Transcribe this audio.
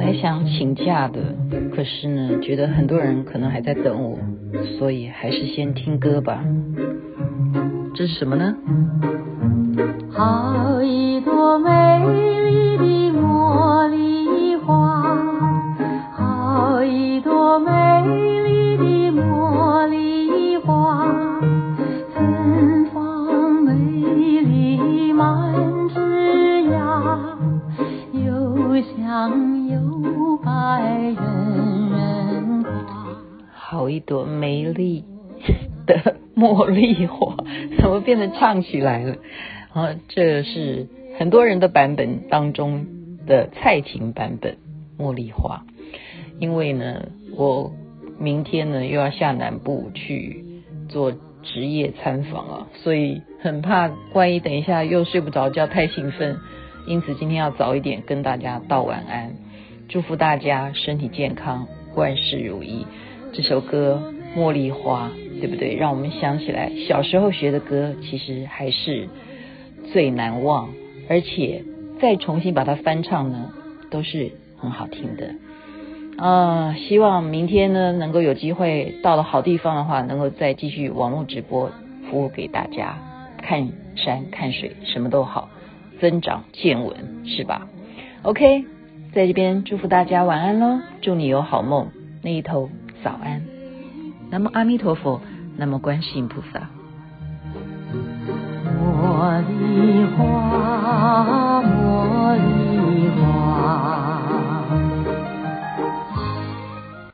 来想请假的，可是呢，觉得很多人可能还在等我，所以还是先听歌吧。这是什么呢？好好一朵美丽 的茉莉花。怎么变得唱起来了？啊，这是很多人的版本当中的蔡琴版本《茉莉花》。因为呢，我明天呢又要下南部去做职业参访啊，所以很怕万一等一下又睡不着觉，太兴奋，因此今天要早一点跟大家道晚安，祝福大家身体健康，万事如意。这首歌《茉莉花》。对不对？让我们想起来小时候学的歌，其实还是最难忘，而且再重新把它翻唱呢，都是很好听的。啊、希望明天呢能够有机会到了好地方的话，能够再继续网络直播服务给大家，看山看水什么都好，增长见闻是吧？OK，在这边祝福大家晚安喽，祝你有好梦，那一头早安。南无阿弥陀佛，南无观世音菩萨。我的，花。